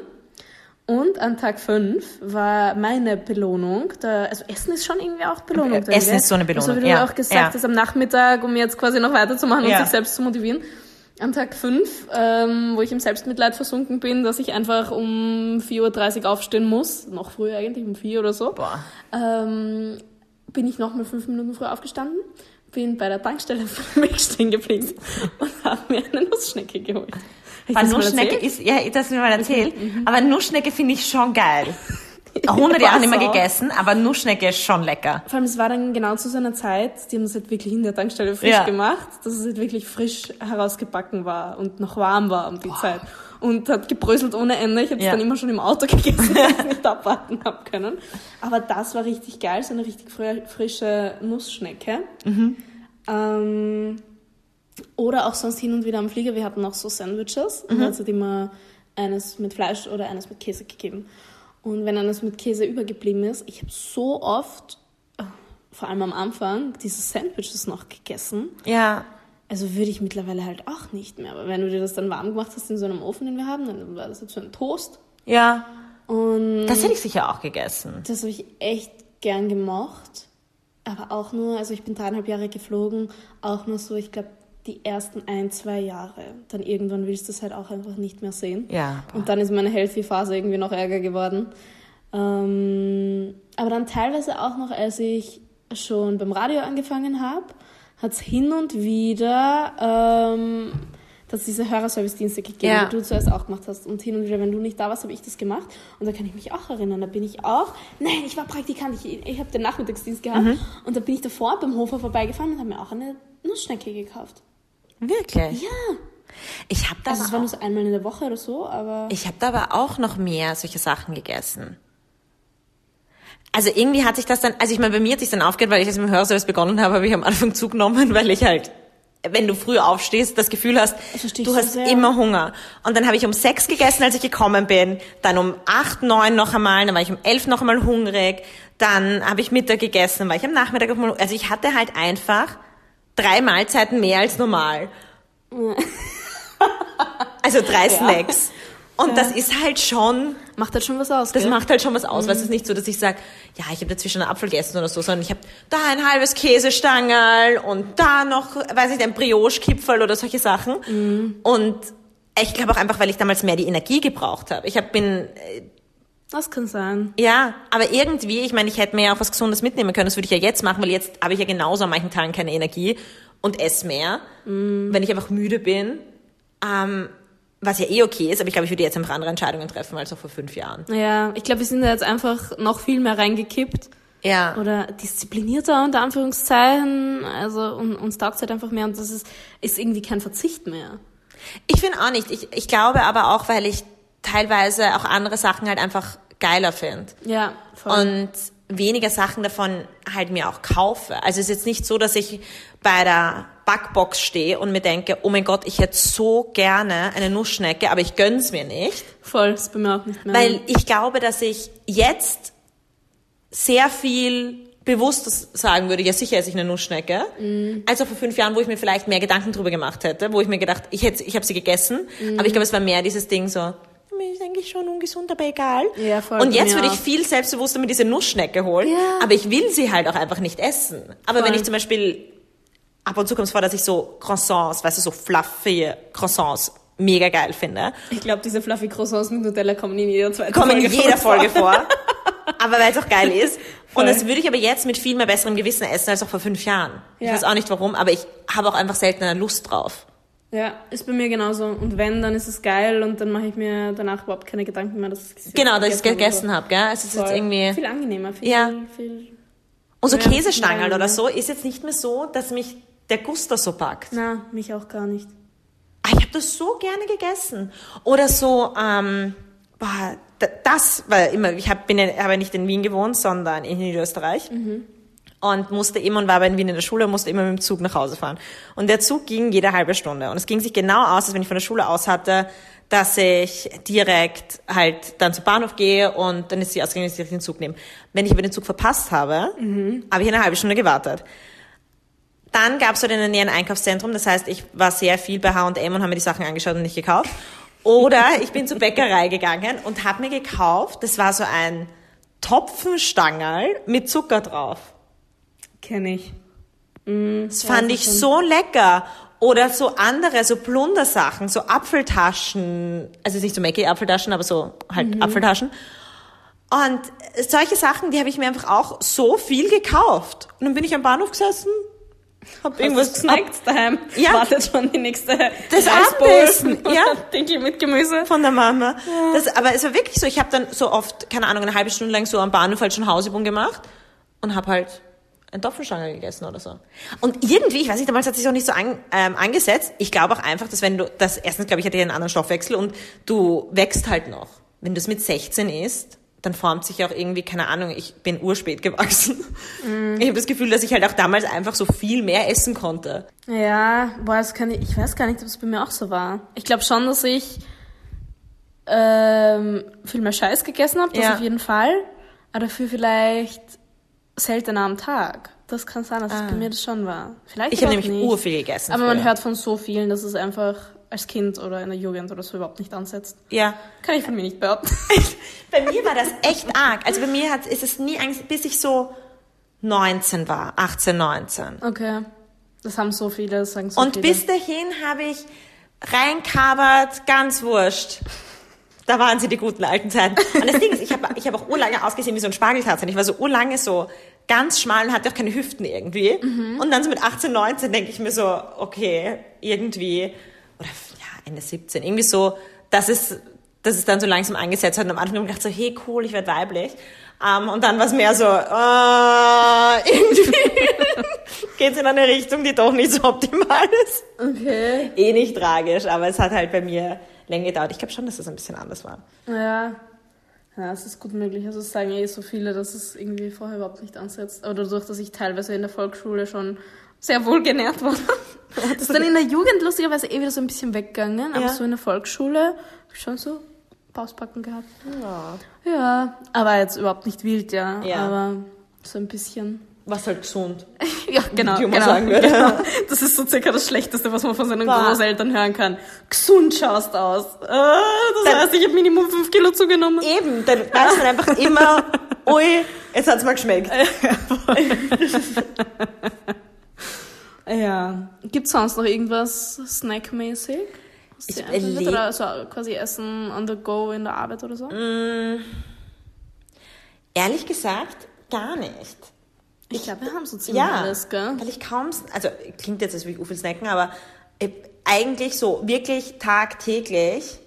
[SPEAKER 2] und an Tag 5 war meine Belohnung, da, also Essen ist schon irgendwie auch Belohnung.
[SPEAKER 1] Äh, Essen ist so eine Belohnung,
[SPEAKER 2] Also wie du
[SPEAKER 1] ja,
[SPEAKER 2] auch gesagt
[SPEAKER 1] ja.
[SPEAKER 2] hast, am Nachmittag, um jetzt quasi noch weiterzumachen
[SPEAKER 1] Ja.
[SPEAKER 2] und sich selbst zu motivieren. Am Tag 5, ähm, wo ich im Selbstmitleid versunken bin, dass ich einfach um 4.30 Uhr aufstehen muss, noch früher eigentlich, um 4 oder so,
[SPEAKER 1] Boah.
[SPEAKER 2] ähm, bin ich nochmal fünf Minuten früher aufgestanden, bin bei der Tankstelle vor dem Weg stehen geblieben und habe mir eine Nussschnecke geholt.
[SPEAKER 1] Weil Nussschnecke ist, ja, das mir mal erzählt, aber Nussschnecke finde ich schon geil.
[SPEAKER 2] Ja,
[SPEAKER 1] 100 Jahre nicht mehr
[SPEAKER 2] auch.
[SPEAKER 1] gegessen, aber Nussschnecke ist schon lecker.
[SPEAKER 2] Vor allem, es war dann genau zu seiner Zeit, die haben das halt wirklich in der Tankstelle frisch
[SPEAKER 1] Ja.
[SPEAKER 2] gemacht, dass es halt wirklich frisch herausgebacken war und noch warm war um die Zeit. Und hat gebröselt ohne Ende. Ich habe es
[SPEAKER 1] Ja.
[SPEAKER 2] dann immer schon im Auto gegessen, weil ich es nicht abwarten habe können. Aber das war richtig geil, so eine richtig fri- frische Nussschnecke. Ähm, oder auch sonst hin und wieder am Flieger. Wir hatten noch so Sandwiches. Und hat es halt immer eines mit Fleisch oder eines mit Käse gegeben. Und wenn eines mit Käse übergeblieben ist, ich habe so oft, äh, vor allem am Anfang, diese Sandwiches noch gegessen.
[SPEAKER 1] Ja,
[SPEAKER 2] Also würde ich mittlerweile halt auch nicht mehr. Aber wenn du dir das dann warm gemacht hast in so einem Ofen, den wir haben, dann war das jetzt so ein Toast.
[SPEAKER 1] ja.
[SPEAKER 2] Und
[SPEAKER 1] Das hätte ich sicher auch gegessen.
[SPEAKER 2] das habe ich echt gern gemocht. Aber auch nur, also ich bin dreieinhalb Jahre geflogen, auch nur so, ich glaube, die ersten ein, zwei Jahre. Dann irgendwann willst du es halt auch einfach nicht mehr sehen.
[SPEAKER 1] Ja.
[SPEAKER 2] Und dann ist meine Healthy-Phase irgendwie noch ärger geworden. Ähm, aber dann teilweise auch noch, als ich schon beim Radio angefangen habe, hat es hin und wieder ähm, dass es diese Hörerservice-Dienste gegeben,
[SPEAKER 1] Ja.
[SPEAKER 2] die du zuerst auch gemacht hast. Und hin und wieder, wenn du nicht da warst, habe ich das gemacht. Und da kann ich mich auch erinnern. Da bin ich auch, nein, ich war Praktikant, ich, ich habe den Nachmittagsdienst gehabt.
[SPEAKER 1] Mhm.
[SPEAKER 2] Und da bin ich davor beim Hofer vorbeigefahren und habe mir auch eine Nussschnecke gekauft.
[SPEAKER 1] Wirklich?
[SPEAKER 2] Ja.
[SPEAKER 1] Ich habe da,
[SPEAKER 2] Also es war nur so einmal in der Woche oder so, aber...
[SPEAKER 1] auch- ich hab da aber auch noch mehr solche Sachen gegessen. Also irgendwie hat sich das dann, also ich meine, bei mir hat sich dann aufgehört, weil ich das mit dem Hörservice begonnen habe, habe ich am Anfang zugenommen, weil ich halt, wenn du früh aufstehst, das Gefühl hast, du hast
[SPEAKER 2] sehr.
[SPEAKER 1] immer Hunger. Und dann habe ich um sechs gegessen, als ich gekommen bin, dann um acht, neun noch einmal, dann war ich um elf noch einmal hungrig, dann habe ich Mittag gegessen, dann war ich am Nachmittag also ich hatte halt einfach drei Mahlzeiten mehr als normal. Also drei Snacks. Und das ist halt schon,
[SPEAKER 2] Macht halt schon was aus,
[SPEAKER 1] das
[SPEAKER 2] gell?
[SPEAKER 1] macht halt schon was aus. Weil es ist nicht so, dass ich sage, ja, ich habe dazwischen einen Apfel gegessen oder so, sondern ich habe da ein halbes Käsestangerl und da noch, weiß nicht, ein Brioche-Kipferl oder solche Sachen. Und ich glaube auch einfach, weil ich damals mehr die Energie gebraucht habe. Ich hab, bin,
[SPEAKER 2] Das kann sein.
[SPEAKER 1] ja, aber irgendwie, ich meine, ich hätte mir ja auch was Gesundes mitnehmen können. Das würde ich ja jetzt machen, weil jetzt habe ich ja genauso an manchen Tagen keine Energie und esse mehr, wenn ich einfach müde bin. Ähm, was ja eh okay ist, aber ich glaube, ich würde jetzt einfach andere Entscheidungen treffen als noch vor fünf Jahren.
[SPEAKER 2] Ja, ich glaube, wir sind da jetzt einfach noch viel mehr reingekippt.
[SPEAKER 1] Ja.
[SPEAKER 2] Oder disziplinierter unter Anführungszeichen. Also und, uns taugt halt einfach mehr und das ist, ist irgendwie kein Verzicht mehr.
[SPEAKER 1] Ich finde auch nicht. Ich, ich glaube aber auch, weil ich teilweise auch andere Sachen halt einfach geiler finde.
[SPEAKER 2] Ja, voll.
[SPEAKER 1] und weniger Sachen davon halt mir auch kaufe. Also es ist jetzt nicht so, dass ich bei der Backbox stehe und mir denke, oh mein Gott, ich hätte so gerne eine Nussschnecke, aber ich gönn's mir nicht.
[SPEAKER 2] voll, ist bei mir auch nicht mehr.
[SPEAKER 1] Weil ich glaube, dass ich jetzt sehr viel bewusster sagen würde, ja sicher esse ich eine Nussschnecke, als auch vor fünf Jahren, wo ich mir vielleicht mehr Gedanken drüber gemacht hätte, wo ich mir gedacht, ich hätte, ich habe sie gegessen, aber ich glaube, es war mehr dieses Ding so, mir ist eigentlich schon ungesund, aber egal.
[SPEAKER 2] Ja, voll,
[SPEAKER 1] Und jetzt würde ich viel selbstbewusster mir diese Nussschnecke holen,
[SPEAKER 2] Ja.
[SPEAKER 1] aber ich will sie halt auch einfach nicht essen. Aber
[SPEAKER 2] Voll.
[SPEAKER 1] wenn ich zum Beispiel, ab und zu kommt es vor, dass ich so Croissants, weißt du, so fluffy Croissants mega geil finde,
[SPEAKER 2] ich glaube, diese fluffy Croissants mit Nutella kommen in jeder zweiten
[SPEAKER 1] kommen
[SPEAKER 2] Folge
[SPEAKER 1] in jeder
[SPEAKER 2] vor.
[SPEAKER 1] Folge vor. Aber weil es auch geil ist. Und
[SPEAKER 2] Voll.
[SPEAKER 1] das würde ich aber jetzt mit viel mehr besserem Gewissen essen als auch vor fünf Jahren. Ich
[SPEAKER 2] Ja.
[SPEAKER 1] weiß auch nicht warum, aber ich habe auch einfach seltener Lust drauf.
[SPEAKER 2] Ja, ist bei mir genauso. Und wenn, dann ist es geil und dann mache ich mir danach überhaupt keine Gedanken mehr, dass ich es
[SPEAKER 1] Genau, dass ich es
[SPEAKER 2] gegessen habe.
[SPEAKER 1] gell? Es ist
[SPEAKER 2] Voll.
[SPEAKER 1] jetzt irgendwie.
[SPEAKER 2] Viel angenehmer, viel,
[SPEAKER 1] Ja.
[SPEAKER 2] viel...
[SPEAKER 1] Und so
[SPEAKER 2] Ja,
[SPEAKER 1] Käsestangerl
[SPEAKER 2] nein,
[SPEAKER 1] oder so ist jetzt nicht mehr so, dass mich der Guster so packt.
[SPEAKER 2] Na, mich auch gar nicht.
[SPEAKER 1] Ah, ich habe das so gerne gegessen. Oder so, ähm, boah, das war immer, ich hab, bin habe nicht in Wien gewohnt, sondern in Niederösterreich. Und musste immer und war aber in Wien in der Schule und musste immer mit dem Zug nach Hause fahren. Und der Zug ging jede halbe Stunde. Und es ging sich genau aus, als wenn ich von der Schule aus hatte, dass ich direkt halt dann zum Bahnhof gehe und dann ist sie ausgegangen, dass ich den Zug nehme. Wenn ich aber den Zug verpasst habe, habe ich eine halbe Stunde gewartet. Dann gab es dort in der Nähe ein Einkaufszentrum, das heißt, ich war sehr viel bei H&M und habe mir die Sachen angeschaut und nicht gekauft. Oder ich bin zur Bäckerei gegangen und habe mir gekauft, das war so ein Topfenstangerl mit Zucker drauf.
[SPEAKER 2] Kenne ich.
[SPEAKER 1] Das fand ich so lecker. Oder so andere, so Plundersachen, so Apfeltaschen, also nicht so Mackie-Apfeltaschen, aber so halt Apfeltaschen. Und solche Sachen, die habe ich mir einfach auch so viel gekauft. Und dann bin ich am Bahnhof gesessen, hab irgendwas
[SPEAKER 2] Irgendwas snackt daheim.
[SPEAKER 1] Ja.
[SPEAKER 2] Wartet schon die nächste
[SPEAKER 1] Das Abendessen, ja.
[SPEAKER 2] Dinkel mit Gemüse.
[SPEAKER 1] von der Mama. Das, aber es war wirklich so, ich habe dann so oft, keine Ahnung, eine halbe Stunde lang so am Bahnhof halt schon Hausübung gemacht und habe halt ein Topfenstange gegessen oder so. Und irgendwie, ich weiß nicht, damals hat sich auch nicht so an, ähm, angesetzt. Ich glaube auch einfach, dass wenn du, das erstens glaube ich, hatte ich einen anderen Stoffwechsel und du wächst halt noch. Wenn du es mit 16 isst, dann formt sich auch irgendwie, keine Ahnung, ich bin urspät gewachsen. Ich habe das Gefühl, dass ich halt auch damals einfach so viel mehr essen konnte.
[SPEAKER 2] Ja, boah, das kann ich, ich weiß gar nicht, ob es bei mir auch so war. Ich glaube schon, dass ich ähm, viel mehr Scheiß gegessen habe, das
[SPEAKER 1] Ja.
[SPEAKER 2] auf jeden Fall. Aber dafür vielleicht seltener am Tag. Das kann sein, dass es bei mir das schon war. Vielleicht
[SPEAKER 1] Ah. Ich habe nämlich
[SPEAKER 2] nicht.
[SPEAKER 1] urviel gegessen.
[SPEAKER 2] Aber man
[SPEAKER 1] früher.
[SPEAKER 2] hört von so vielen, dass es einfach als Kind oder in der Jugend oder so überhaupt nicht ansetzt.
[SPEAKER 1] Ja.
[SPEAKER 2] Kann ich von mir nicht behaupten.
[SPEAKER 1] Bei mir war das echt arg. Also bei mir hat, ist es nie, eigentlich, bis ich so 19 war, 18, 19.
[SPEAKER 2] Okay. Das haben so viele, das sagen so
[SPEAKER 1] Und
[SPEAKER 2] viele.
[SPEAKER 1] bis dahin habe ich reinkabert, ganz wurscht. Da waren sie die guten alten Zeiten. Und das Ding ist, ich habe ich hab auch urlange ausgesehen wie so ein Spargeltarzan. Ich war so urlange so ganz schmal und hatte auch keine Hüften irgendwie. Und dann so mit 18, 19 denke ich mir so, okay, irgendwie, oder ja, Ende 17, irgendwie so, dass es, dass es dann so langsam angesetzt hat. Und am Anfang habe ich gedacht so, hey cool, ich werde weiblich. Ähm, und dann war es mehr so, äh, irgendwie geht es in eine Richtung, die doch nicht so optimal ist
[SPEAKER 2] Okay.
[SPEAKER 1] eh nicht tragisch, aber es hat halt bei mir länger gedauert. Ich glaube schon, dass das ein bisschen anders war.
[SPEAKER 2] Ja. Ja, es ist gut möglich. Also es sagen eh so viele, dass es irgendwie vorher überhaupt nicht ansetzt. Aber dadurch, dass ich teilweise in der Volksschule schon sehr wohl genährt war, das ist dann in der Jugend lustigerweise eh wieder so ein bisschen weggegangen. Aber
[SPEAKER 1] Ja.
[SPEAKER 2] so in der Volksschule schon so Pausbacken gehabt.
[SPEAKER 1] Ja.
[SPEAKER 2] Ja, aber jetzt überhaupt nicht wild, ja.
[SPEAKER 1] Ja.
[SPEAKER 2] Aber so ein bisschen.
[SPEAKER 1] Was halt gesund.
[SPEAKER 2] Ja, genau.
[SPEAKER 1] Die Oma
[SPEAKER 2] genau,
[SPEAKER 1] sagen würde.
[SPEAKER 2] genau. Das ist so circa das Schlechteste, was man von seinen
[SPEAKER 1] Boah.
[SPEAKER 2] Großeltern hören kann. Gesund schaust aus. Äh, das heißt, ich habe Minimum 5 Kilo zugenommen.
[SPEAKER 1] Eben, dann weiß man einfach immer, ui, jetzt hat's mal geschmeckt.
[SPEAKER 2] Ja. Gibt's sonst noch irgendwas snackmäßig? was
[SPEAKER 1] Ich
[SPEAKER 2] dir einfällt?
[SPEAKER 1] erleb-
[SPEAKER 2] Oder so quasi Essen on the go in der Arbeit oder so?
[SPEAKER 1] Ehrlich gesagt, gar nicht.
[SPEAKER 2] Ich glaube, wir haben so ziemlich
[SPEAKER 1] Ja,
[SPEAKER 2] alles, gell?
[SPEAKER 1] weil ich kaum, also klingt jetzt, als würde ich viel snacken, aber äh, eigentlich so wirklich tagtäglich,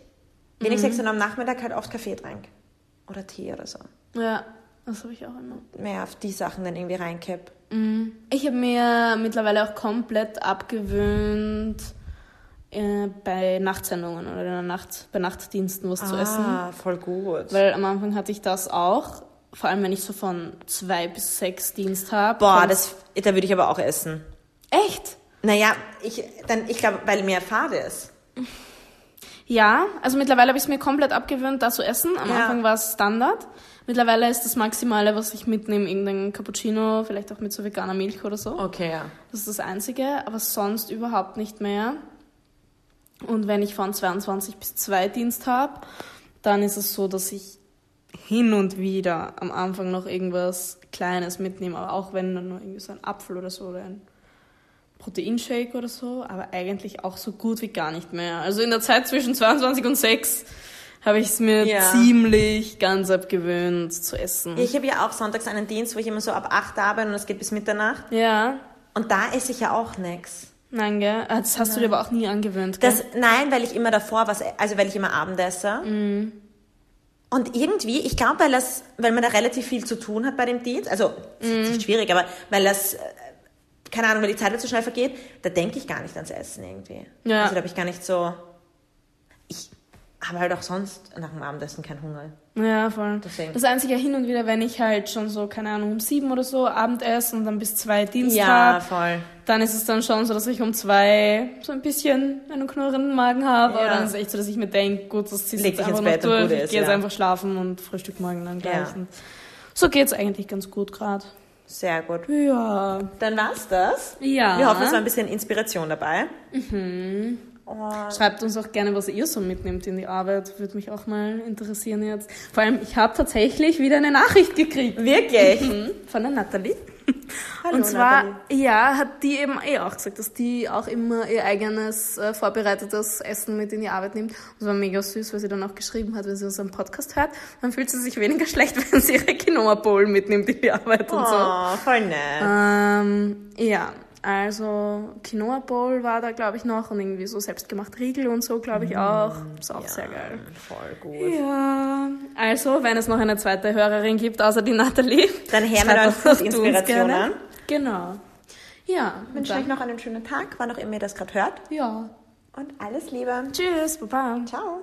[SPEAKER 1] wenigstens mhm. am Nachmittag halt oft Kaffee trinke. Oder Tee oder so.
[SPEAKER 2] Ja, das habe ich auch immer.
[SPEAKER 1] Mehr auf die Sachen dann irgendwie reinkipp.
[SPEAKER 2] Ich habe mir mittlerweile auch komplett abgewöhnt, äh, bei Nachtsendungen oder in der Nacht, bei Nachtdiensten was zu essen.
[SPEAKER 1] Ah, voll gut.
[SPEAKER 2] Weil am Anfang hatte ich das auch. Vor allem, wenn ich so von zwei bis sechs Dienst habe.
[SPEAKER 1] Boah, das, da würde ich aber auch essen.
[SPEAKER 2] Echt?
[SPEAKER 1] Naja, ich, dann, ich glaube, weil mehr Fade ist.
[SPEAKER 2] Ja, also mittlerweile habe ich es mir komplett abgewöhnt, da zu essen. Am
[SPEAKER 1] Ja.
[SPEAKER 2] Anfang war es Standard. Mittlerweile ist das Maximale, was ich mitnehme, irgendein Cappuccino, vielleicht auch mit so veganer Milch oder so.
[SPEAKER 1] Okay, ja.
[SPEAKER 2] Das ist das Einzige, aber sonst überhaupt nicht mehr. Und wenn ich von 22 bis 2 Dienst habe, dann ist es so, dass ich hin und wieder am Anfang noch irgendwas Kleines mitnehme, aber auch wenn dann nur irgendwie so ein Apfel oder so oder ein Proteinshake oder so, aber eigentlich auch so gut wie gar nicht mehr. Also in der Zeit zwischen 22 und 6 habe ich es mir
[SPEAKER 1] Ja.
[SPEAKER 2] ziemlich ganz abgewöhnt zu essen.
[SPEAKER 1] Ich habe ja auch sonntags einen Dienst, wo ich immer so ab 8 arbeite und es geht bis Mitternacht.
[SPEAKER 2] ja,
[SPEAKER 1] Und da esse ich ja auch nichts.
[SPEAKER 2] nein, gell? Ah, Das hast du dir aber auch nie angewöhnt, gell?
[SPEAKER 1] Das, nein, weil ich immer davor was, also weil ich immer Abend esse. Und irgendwie, ich glaube, weil das, weil man da relativ viel zu tun hat bei dem Dienst, also es ist nicht schwierig, aber weil das, äh, keine Ahnung, weil die Zeit halt so schnell vergeht, da denke ich gar nicht ans Essen irgendwie.
[SPEAKER 2] Ja.
[SPEAKER 1] Also da habe ich gar nicht so, ich habe halt auch sonst nach dem Abendessen keinen Hunger.
[SPEAKER 2] Ja, voll.
[SPEAKER 1] Deswegen.
[SPEAKER 2] Das Einzige hin und wieder, wenn ich halt schon so, keine Ahnung, um sieben oder so Abendessen und dann bis zwei Dienst
[SPEAKER 1] Ja, voll.
[SPEAKER 2] dann ist es dann schon so, dass ich um zwei so ein bisschen einen knurrenden Magen habe.
[SPEAKER 1] Ja.
[SPEAKER 2] dann ist es echt so, dass ich mir denke, gut, das
[SPEAKER 1] Leg
[SPEAKER 2] jetzt
[SPEAKER 1] dich ins
[SPEAKER 2] einfach noch
[SPEAKER 1] Bett und
[SPEAKER 2] durch.
[SPEAKER 1] gut
[SPEAKER 2] Ich gehe jetzt
[SPEAKER 1] ja.
[SPEAKER 2] einfach schlafen und frühstück morgen dann gleich.
[SPEAKER 1] Ja.
[SPEAKER 2] So geht's eigentlich ganz gut gerade.
[SPEAKER 1] Sehr gut.
[SPEAKER 2] Ja.
[SPEAKER 1] Dann war's das.
[SPEAKER 2] Ja.
[SPEAKER 1] Wir hoffen, es war ein bisschen Inspiration dabei.
[SPEAKER 2] Schreibt uns auch gerne, was ihr so mitnehmt in die Arbeit. Würde mich auch mal interessieren jetzt. Vor allem, ich habe tatsächlich wieder eine Nachricht gekriegt.
[SPEAKER 1] Wirklich?
[SPEAKER 2] Mhm, Von der Nathalie.
[SPEAKER 1] Hallo,
[SPEAKER 2] Und zwar,
[SPEAKER 1] Nathalie.
[SPEAKER 2] ja, hat die eben eh auch gesagt, dass die auch immer ihr eigenes äh, vorbereitetes Essen mit in die Arbeit nimmt. Und es war mega süß, weil sie dann auch geschrieben hat, wenn sie unseren Podcast hört, dann fühlt sie sich weniger schlecht, wenn sie ihre Quinoa Bowl mitnimmt in die Arbeit und so.
[SPEAKER 1] Oh, voll nett.
[SPEAKER 2] Ähm, ja, also Quinoa Bowl war da, glaube ich, noch und irgendwie so selbstgemacht Riegel und so, glaube ich, auch. Ist auch sehr geil.
[SPEAKER 1] Voll gut.
[SPEAKER 2] Ja, also, wenn es noch eine zweite Hörerin gibt, außer die Nathalie,
[SPEAKER 1] Dann
[SPEAKER 2] auch du uns
[SPEAKER 1] Inspirationen.
[SPEAKER 2] gerne. Genau. Ja,
[SPEAKER 1] Ich wünsche euch noch einen schönen Tag, wann auch immer ihr das gerade hört.
[SPEAKER 2] ja.
[SPEAKER 1] Und alles Liebe.
[SPEAKER 2] Tschüss, Baba.
[SPEAKER 1] Ciao.